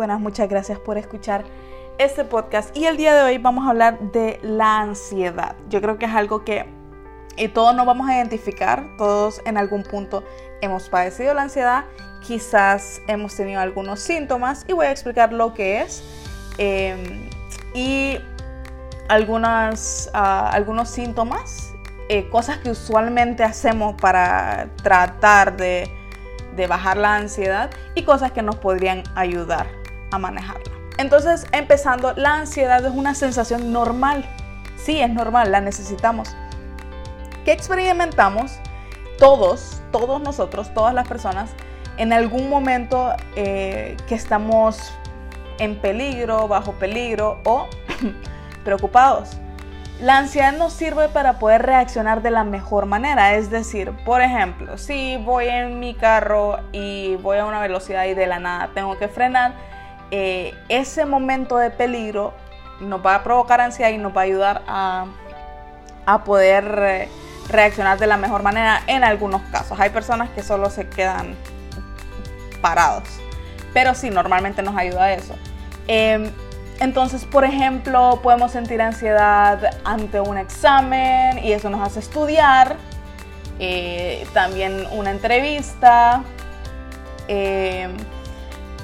Buenas, muchas gracias por escuchar este podcast. Y el día de hoy vamos a hablar de la ansiedad. Yo creo que es algo que todos nos vamos a identificar, todos en algún punto hemos padecido la ansiedad, quizás hemos tenido algunos síntomas y voy a explicar lo que es em, y algunas, ah, algunos síntomas, eh, cosas que usualmente hacemos para tratar de de bajar la ansiedad y cosas que nos podrían ayudar a manejarla. Entonces, empezando, la ansiedad es una sensación normal. Sí, es normal, la necesitamos. ¿Qué experimentamos? Todos, todos nosotros, todas las personas, en algún momento eh, que estamos en peligro, bajo peligro o preocupados. La ansiedad nos sirve para poder reaccionar de la mejor manera. Es decir, por ejemplo, si voy en mi carro y voy a una velocidad y de la nada tengo que frenar, eh, ese momento de peligro nos va a provocar ansiedad y nos va a ayudar a, poder eh, reaccionar de la mejor manera en algunos casos. Hay personas que solo se quedan parados, pero sí, normalmente nos ayuda eso. Em, entonces, por ejemplo, podemos sentir ansiedad ante un examen y eso nos hace estudiar. Eh, también una entrevista. Eh,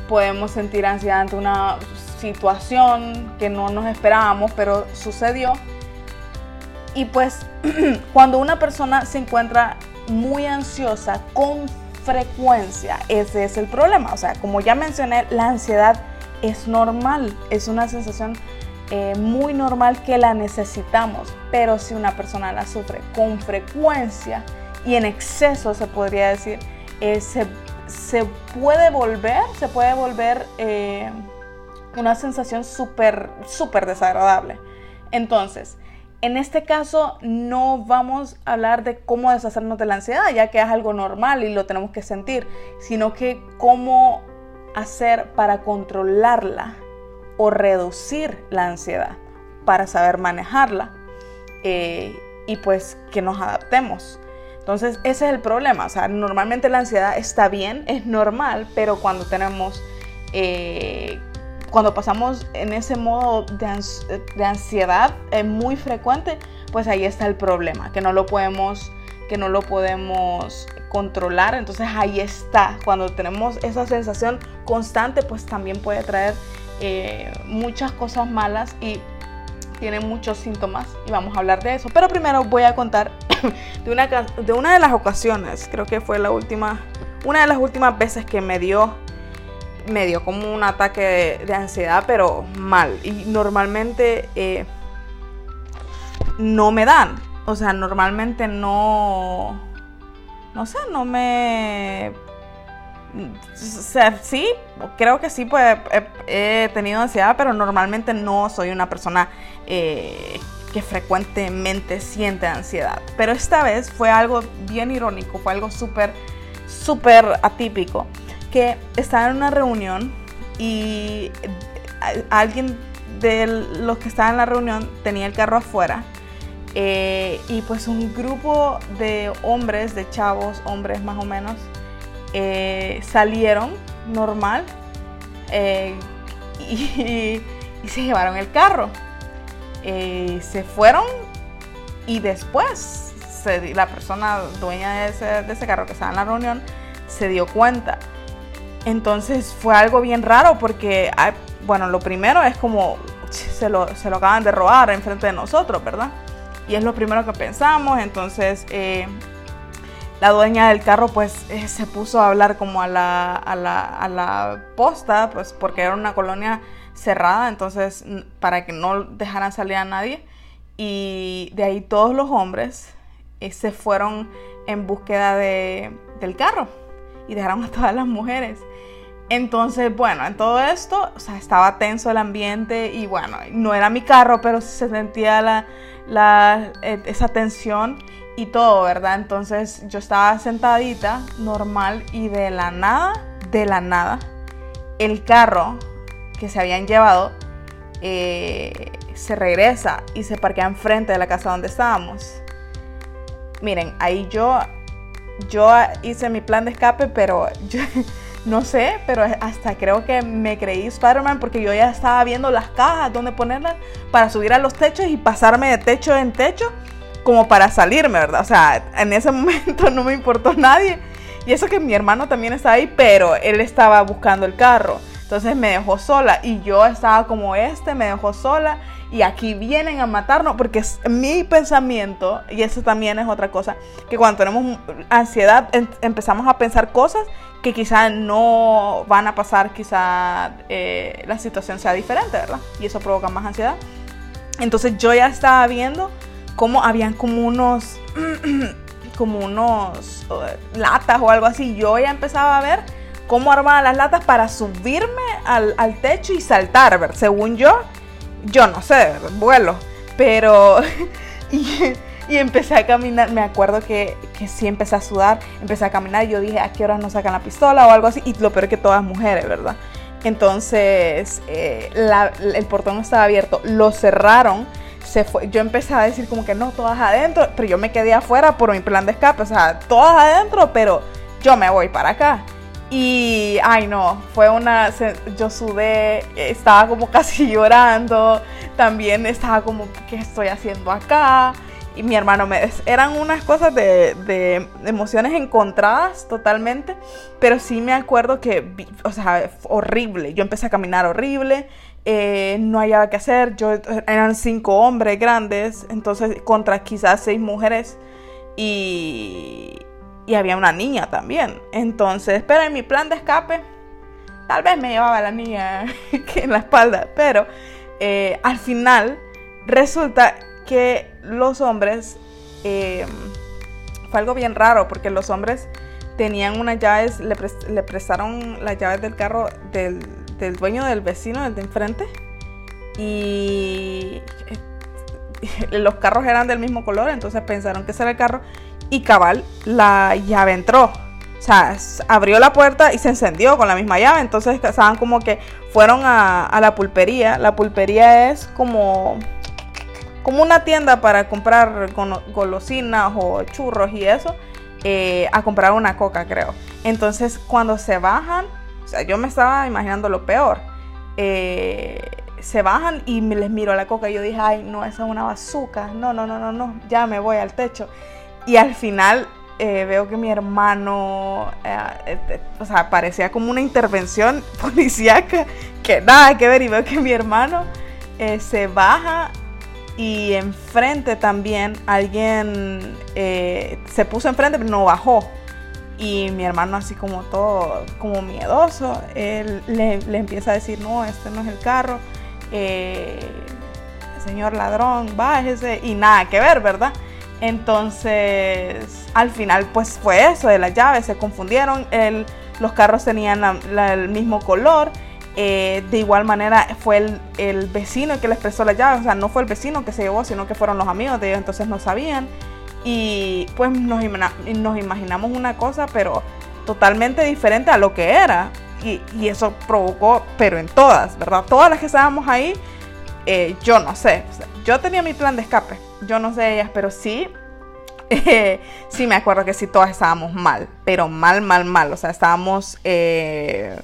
podemos sentir ansiedad ante una situación que no nos esperábamos, pero sucedió. Y pues cuando una persona se encuentra muy ansiosa con frecuencia, ese es el problema. O sea, como ya mencioné, la ansiedad es normal, es una sensación eh, muy normal que la necesitamos, pero si una persona la sufre con frecuencia y en exceso, se podría decir, eh, puede volver, se puede volver eh, una sensación súper, súper desagradable. Entonces, en este caso no vamos a hablar de cómo deshacernos de la ansiedad, ya que es algo normal y lo tenemos que sentir, sino que cómo hacer para controlarla o reducir la ansiedad, para saber manejarla eh, y pues que nos adaptemos. Entonces ese es el problema, o sea, normalmente la ansiedad está bien, es normal, pero cuando tenemos, eh, cuando pasamos en ese modo de, ansiedad eh, muy frecuente, pues ahí está el problema, que no lo podemos, que no lo podemos controlar. Entonces ahí está, cuando tenemos esa sensación constante, pues también puede traer eh, muchas cosas malas y tiene muchos síntomas y vamos a hablar de eso. Pero primero voy a contar de una, de las ocasiones, creo que fue la última, una de las últimas veces que me dio, me dio como un ataque de, ansiedad, pero mal. Y normalmente eh, no me dan. O sea, normalmente no, no sé, no me... Sí, creo que sí, pues he, tenido ansiedad, pero normalmente no soy una persona eh, que frecuentemente siente ansiedad. Pero esta vez fue algo bien irónico, fue algo súper, súper atípico, que estaba en una reunión y alguien de los que estaban en la reunión tenía el carro afuera eh, y pues un grupo de hombres, de chavos, hombres más o menos, eh, salieron normal eh, y, se llevaron el carro. se fueron y después la persona dueña de ese, de ese carro que estaba en la reunión se dio cuenta. Entonces fue algo bien raro porque, bueno, lo primero es como se lo, se lo acaban de robar enfrente de nosotros, ¿verdad? y es lo primero que pensamos. Entonces eh, la dueña del carro pues eh, se puso a hablar como a la, a, la, a la, posta, pues porque era una colonia cerrada, entonces para que no dejaran salir a nadie. Y de ahí todos los hombres eh, se fueron en búsqueda de, del carro y dejaron a todas las mujeres. Entonces, bueno, en todo esto, o sea, estaba tenso el ambiente y bueno, no era mi carro, pero se sentía la, la, eh, esa tensión y todo, ¿verdad? Entonces yo estaba sentadita, normal, y de la nada, de la nada, el carro que se habían llevado eh, se regresa y se parquea enfrente de la casa donde estábamos. Miren, ahí yo, yo hice mi plan de escape, pero yo, no sé, pero hasta creo que me creí Spider-Man porque yo ya estaba viendo las cajas, dónde ponerlas para subir a los techos y pasarme de techo en techo como para salirme, ¿verdad? O sea, en ese momento no me importó nadie. Y eso que mi hermano también estaba ahí, pero él estaba buscando el carro. Entonces me dejó sola y yo estaba como este, me dejó sola y aquí vienen a matarnos porque es mi pensamiento, y eso también es otra cosa, que cuando tenemos ansiedad em, empezamos a pensar cosas que quizá no van a pasar, quizá eh, la situación sea diferente, ¿verdad? Y eso provoca más ansiedad. Entonces yo ya estaba viendo cómo habían como unos, como unos uh, latas o algo así. Yo ya empezaba a ver cómo armaban las latas para subirme al, al techo y saltar, ¿verdad? Según yo, yo no sé, vuelo. Pero... y, y empecé a caminar, me acuerdo que, que, sí empecé a sudar, empecé a caminar y yo dije, ¿a qué horas nos sacan la pistola o algo así? Y lo peor es que todas mujeres, ¿verdad? Entonces eh, el portón estaba abierto, lo cerraron, se fue, yo empecé a decir como que no, todas adentro, pero yo me quedé afuera por mi plan de escape, o sea, todas adentro, pero yo me voy para acá. Y, ay no, fue una, yo sudé, estaba como casi llorando, también estaba como, ¿qué estoy haciendo acá? y mi hermano me... Eran unas cosas de, emociones encontradas totalmente, pero sí me acuerdo que, o sea, horrible. Yo empecé a caminar horrible, eh, no había que hacer, yo, eran cinco hombres grandes, entonces contra quizás seis mujeres y, y había una niña también. Entonces, pero en mi plan de escape, tal vez me llevaba la niña en la espalda, pero eh, al final resulta que los hombres, em, fue algo bien raro, porque los hombres tenían unas llaves, le, prestaron las llaves del carro del, dueño del vecino, del de enfrente, y eh, los carros eran del mismo color, entonces pensaron que era el carro, y cabal, la llave entró. O sea, abrió la puerta y se encendió con la misma llave. Entonces, estaban como que fueron a, a la pulpería. La pulpería es como como una tienda para comprar golosinas o churros y eso, eh, a comprar una coca, creo. Entonces, cuando se bajan, o sea, yo me estaba imaginando lo peor. Eh, se bajan y me les miro a la coca y yo dije, ay, no, esa es una bazooka. No, no, no, no, no, ya me voy al techo. Y al final eh, veo que mi hermano, o sea, parecía como una intervención policíaca que nada que ver. Y veo que mi hermano se baja y enfrente también alguien eh, se puso enfrente pero no bajó y mi hermano así como todo como miedoso él le, empieza a decir no este no es el carro eh, señor ladrón bájese y nada que ver verdad entonces al final pues fue eso de las llaves se confundieron los carros tenían el mismo color eh, de igual manera fue el, el, vecino que les prestó la llave, o sea, no fue el vecino que se llevó, sino que fueron los amigos de ellos, entonces no sabían. Y pues nos, imaginamos una cosa, pero totalmente diferente a lo que era. Y, eso provocó, pero en todas, ¿verdad? Todas las que estábamos ahí, eh, yo no sé. yo tenía mi plan de escape, yo no sé ellas, pero sí, sí me acuerdo que sí todas estábamos mal, pero mal, mal, mal. O sea, estábamos... Eh,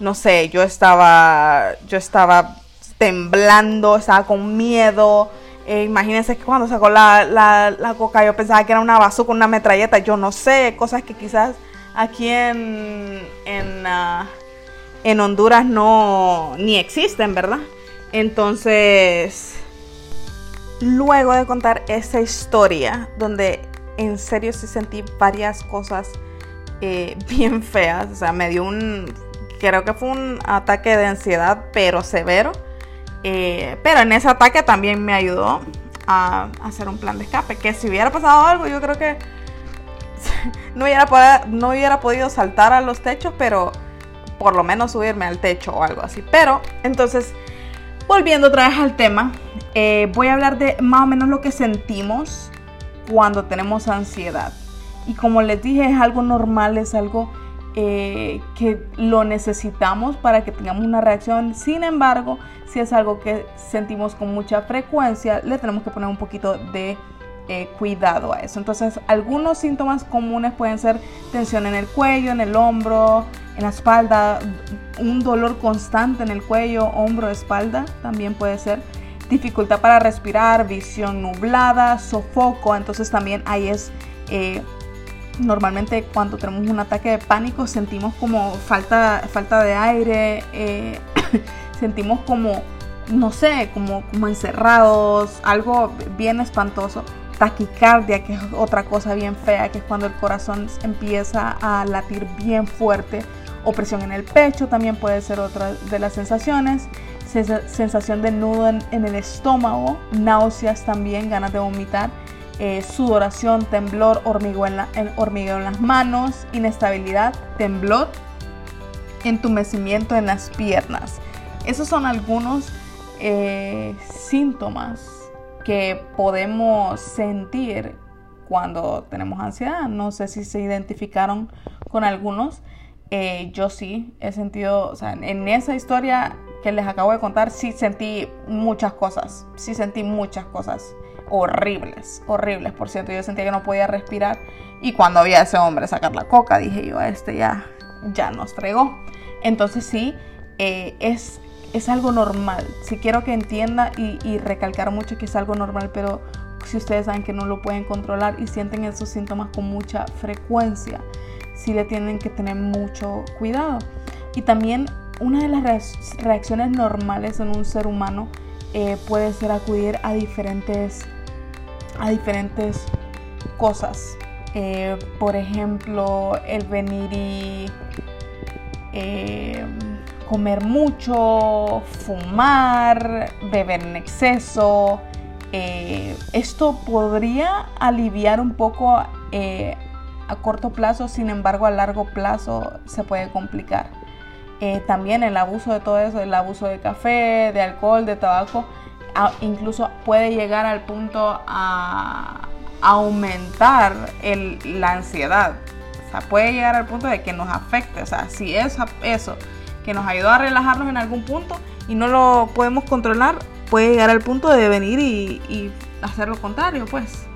no sé, yo estaba, yo estaba temblando, estaba con miedo. Eh, imagínense que cuando sacó la, la, coca yo pensaba que era una bazooka, una metralleta, yo no sé, cosas que quizás aquí en, en, ah, en Honduras no ni existen, ¿verdad? Entonces, luego de contar esa historia, donde en serio sí sentí varias cosas eh, bien feas, o sea, me dio un creo que fue un ataque de ansiedad, pero severo. Eh, pero en ese ataque también me ayudó a, hacer un plan de escape. Que si hubiera pasado algo, yo creo que no hubiera, no hubiera podido saltar a los techos, pero por lo menos subirme al techo o algo así. Pero entonces, volviendo otra vez al tema, eh, voy a hablar de más o menos lo que sentimos cuando tenemos ansiedad. Y como les dije, es algo normal, es algo eh, que lo necesitamos para que tengamos una reacción. Sin embargo, si es algo que sentimos con mucha frecuencia, le tenemos que poner un poquito de eh, cuidado a eso. Entonces, algunos síntomas comunes pueden ser tensión en el cuello, en el hombro, en la espalda, un dolor constante en el cuello, hombro, espalda, también puede ser dificultad para respirar, visión nublada, sofoco. Entonces, también ahí es eh, normalmente cuando tenemos un ataque de pánico sentimos como falta, falta de aire, eh, sentimos como, no sé, como, como encerrados, algo bien espantoso. Taquicardia, que es otra cosa bien fea, que es cuando el corazón empieza a latir bien fuerte. Opresión en el pecho también puede ser otra de las sensaciones. Sensación de nudo en el estómago, náuseas también, ganas de vomitar eh, sudoración, temblor, hormigueo en, las manos, inestabilidad, temblor, entumecimiento en las piernas. Esos son algunos eh, síntomas que podemos sentir cuando tenemos ansiedad. No sé si se identificaron con algunos. Eh, yo sí he sentido, o sea, en esa historia que les acabo de contar, sí sentí muchas cosas. Sí sentí muchas cosas horribles, horribles, por cierto. Yo sentía que no podía respirar. Y cuando vi a ese hombre sacar la coca, dije yo, este ya, ya nos fregó. Entonces sí, eh, es, es algo normal. Si quiero que entienda y, recalcar mucho que es algo normal, pero si ustedes saben que no lo pueden controlar y sienten esos síntomas con mucha frecuencia, sí le tienen que tener mucho cuidado. Y también una de las reacciones normales en un ser humano eh, puede ser acudir a diferentes a diferentes cosas. Eh, por ejemplo, el venir y eh, comer mucho, fumar, beber en exceso. Eh, esto podría aliviar un poco a corto plazo, sin embargo a largo plazo se puede complicar. también el abuso de todo eso, el abuso de café, de alcohol, de tabaco, incluso puede llegar al punto a aumentar la ansiedad. O sea, puede llegar al punto de que nos afecte. O sea, si es eso que nos ayudó a relajarnos en algún punto y no lo podemos controlar, puede llegar al punto de venir y, hacer lo contrario, pues,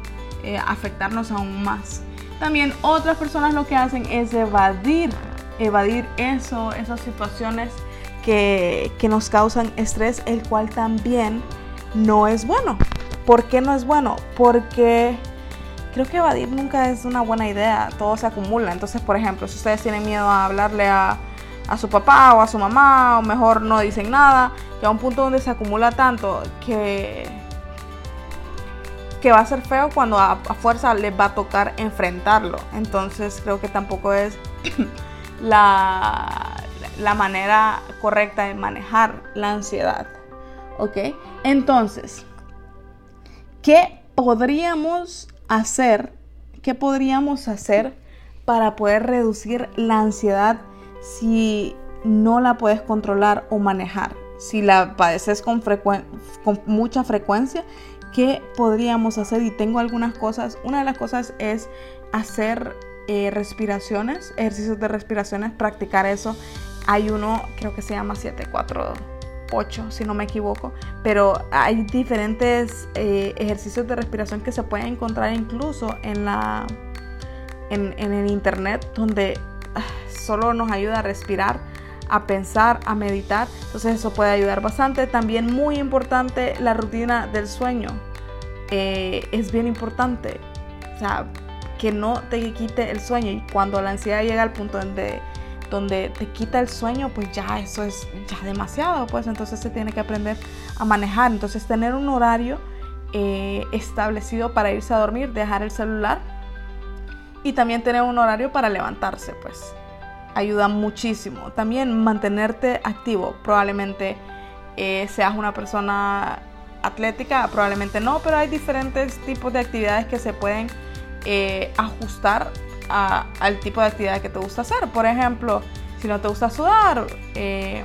eh, afectarnos aún más. También otras personas lo que hacen es evadir, evadir eso, esas situaciones que nos causan estrés, el cual también no es bueno. ¿Por qué no es bueno? Porque creo que evadir nunca es una buena idea, todo se acumula. Entonces, por ejemplo, si ustedes tienen miedo a hablarle a, su papá o a su mamá, o mejor no dicen nada, a un punto donde se acumula tanto que, que va a ser feo cuando a, a fuerza les va a tocar enfrentarlo. Entonces, creo que tampoco es la, la manera correcta de manejar la ansiedad. ¿Ok? Entonces, ¿qué podríamos hacer? ¿Qué podríamos hacer para poder reducir la ansiedad si no la puedes controlar o manejar? Si la padeces con, mucha frecuencia, ¿qué podríamos hacer? Y tengo algunas cosas. Una de las cosas es hacer eh, respiraciones, ejercicios de respiraciones, practicar eso. Hay uno, creo que se llama 742 8, si no me equivoco, pero hay diferentes eh, ejercicios de respiración que se pueden encontrar incluso en, la, en, el internet donde ah, solo nos ayuda a respirar, a pensar, a meditar. Entonces eso puede ayudar bastante. También muy importante la rutina del sueño. Eh, es bien importante. O sea, que no te quite el sueño. Y cuando la ansiedad llega al punto donde donde te quita el sueño, pues ya eso es ya demasiado, pues entonces se tiene que aprender a manejar. Entonces tener un horario eh, establecido para irse a dormir, dejar el celular y también tener un horario para levantarse, pues ayuda muchísimo. También mantenerte activo, probablemente eh, seas una persona atlética, probablemente no, pero hay diferentes tipos de actividades que se pueden eh, ajustar al tipo de actividad que te gusta hacer. Por ejemplo, si no te gusta sudar, eh,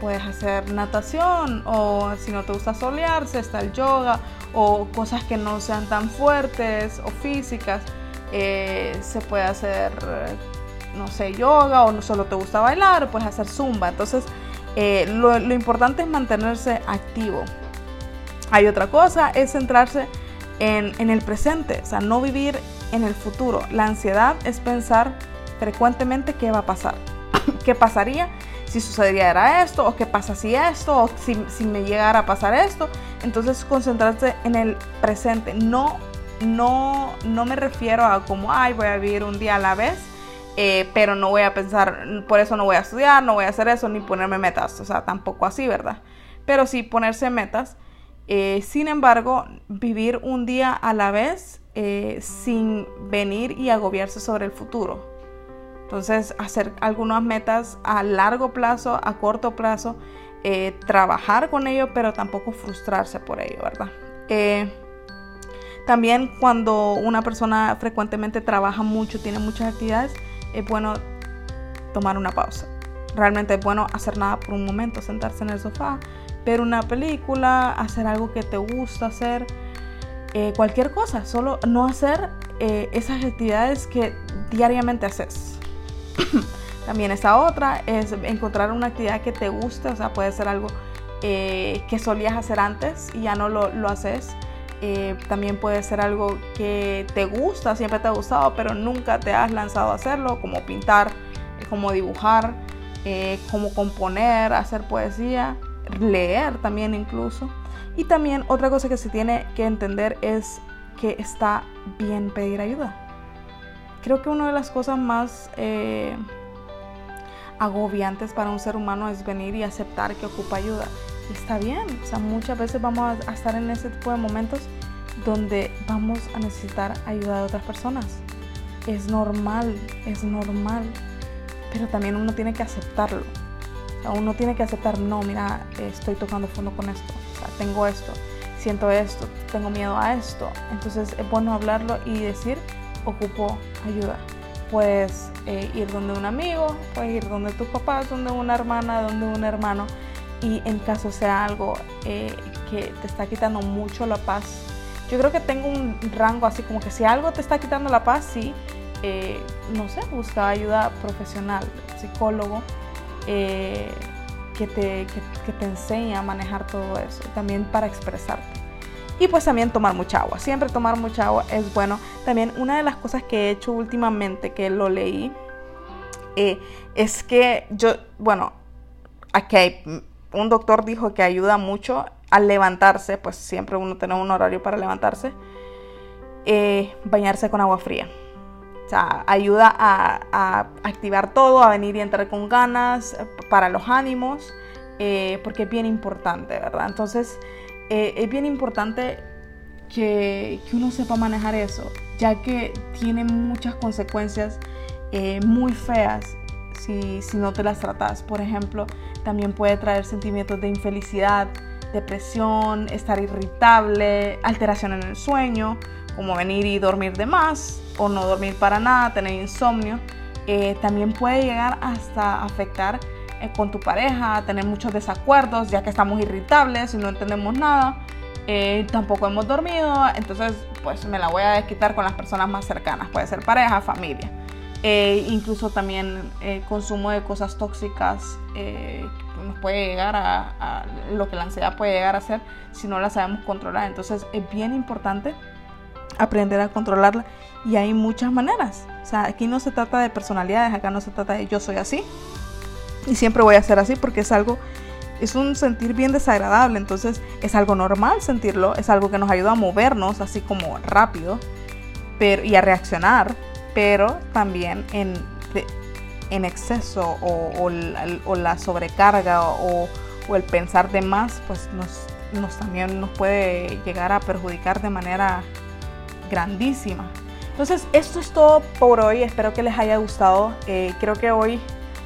puedes hacer natación o si no te gusta solearse, está el yoga o cosas que no sean tan fuertes o físicas. Eh, se puede hacer, no sé, yoga o no solo te gusta bailar, puedes hacer zumba. Entonces, eh, lo, importante es mantenerse activo. Hay otra cosa, es centrarse en, en el presente, o sea, no vivir en el futuro. La ansiedad es pensar frecuentemente qué va a pasar, qué pasaría si sucediera esto, o qué pasa si esto, o si, si me llegara a pasar esto. Entonces concentrarse en el presente, no, no, no me refiero a como, ay, voy a vivir un día a la vez, eh, pero no voy a pensar, por eso no voy a estudiar, no voy a hacer eso, ni ponerme metas, o sea, tampoco así, ¿verdad? Pero sí ponerse metas. Eh, sin embargo, vivir un día a la vez eh, sin venir y agobiarse sobre el futuro. Entonces, hacer algunas metas a largo plazo, a corto plazo, trabajar con ello, pero tampoco frustrarse por ello, ¿verdad? también cuando una persona frecuentemente trabaja mucho, tiene muchas actividades, es bueno tomar una pausa. Realmente es bueno hacer nada por un momento, sentarse en el sofá, ver una película, hacer algo que te gusta hacer, eh, cualquier cosa, solo no hacer eh, esas actividades que diariamente haces. También esa otra es encontrar una actividad que te guste, o sea, puede ser algo eh, que solías hacer antes y ya no lo, lo haces. También puede ser algo que te gusta, siempre te ha gustado, pero nunca te has lanzado a hacerlo, como pintar, como dibujar, como componer, hacer poesía, leer también incluso. Y también otra cosa que se tiene que entender es que está bien pedir ayuda. Creo que una de las cosas más agobiantes para un ser humano es venir y aceptar que ocupa ayuda está bien. O sea, muchas veces vamos a estar en ese tipo de momentos donde vamos a necesitar ayuda de otras personas. Es normal, es normal. Pero también uno tiene que aceptarlo. O sea, uno tiene que aceptar, no, mira, estoy tocando fondo con esto. Tengo esto, siento esto, tengo miedo a esto. Entonces es bueno hablarlo y decir, ocupo ayuda. Puedes eh, ir donde un amigo, puedes ir donde tus papás, donde una hermana, donde un hermano y en caso sea algo eh, que te está quitando mucho la paz. Yo creo que tengo un rango así como que si algo te está quitando la paz, sí, eh, no sé, busca ayuda profesional, psicólogo, que, te, que, te enseñe a manejar todo eso, también para expresarte. Y pues también tomar mucha agua, siempre tomar mucha agua es bueno. También una de las cosas que he hecho últimamente, que lo leí, es que yo, bueno, aquí hay un doctor dijo que ayuda mucho al levantarse, pues siempre uno tiene un horario para levantarse, eh, bañarse con agua fría. Ayuda a, activar todo, a venir y entrar con ganas, eh, para los ánimos, eh, porque es bien importante, ¿verdad? Entonces, es bien importante que, que, uno sepa manejar eso, ya que tiene muchas consecuencias muy feas si, si no te las tratas. Por ejemplo, también puede traer sentimientos de infelicidad, depresión, estar irritable, alteración en el sueño, como venir y dormir de más o no dormir para nada, tener insomnio. Eh, también puede llegar hasta afectar eh, con tu pareja, tener muchos desacuerdos, ya que estamos irritables y no entendemos nada. Eh, tampoco hemos dormido, entonces pues me la voy a desquitar con las personas más cercanas, puede ser pareja, familia. Eh, incluso también eh, consumo de cosas tóxicas eh, nos puede llegar a, lo que la ansiedad puede llegar a ser si no la sabemos controlar. Entonces es bien importante aprender a controlarla y hay muchas maneras. O sea, aquí no se trata de personalidades, acá no se trata de yo soy así y siempre voy a ser así porque es algo, es un sentir bien desagradable. Entonces es algo normal sentirlo, es algo que nos ayuda a movernos así como rápido pero, y a reaccionar pero también en, en exceso o, la, sobrecarga o, el pensar de más, pues nos, nos, también nos puede llegar a perjudicar de manera grandísima. Entonces, esto es todo por hoy. Espero que les haya gustado. Eh, creo que hoy,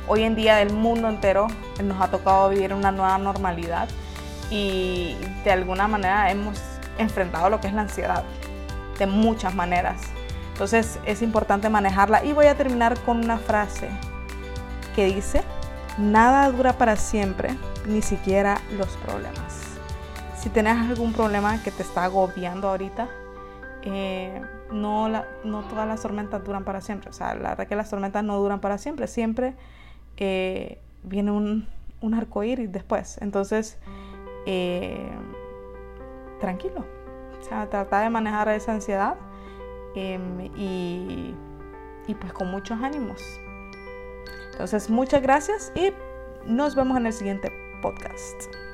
hoy en día, del mundo entero nos ha tocado vivir una nueva normalidad y de alguna manera hemos enfrentado lo que es la ansiedad de muchas maneras. Entonces es importante manejarla. Y voy a terminar con una frase que dice, nada dura para siempre, ni siquiera los problemas. Si tienes algún problema que te está agobiando ahorita, eh, no, no todas las tormentas duran para siempre. O sea, la verdad que las tormentas no duran para siempre. Siempre eh, viene un, un arco iris después. Entonces, eh, tranquilo, O sea, tratar de manejar esa ansiedad em, y, y pues con muchos ánimos. Entonces, muchas gracias y nos vemos en el siguiente podcast.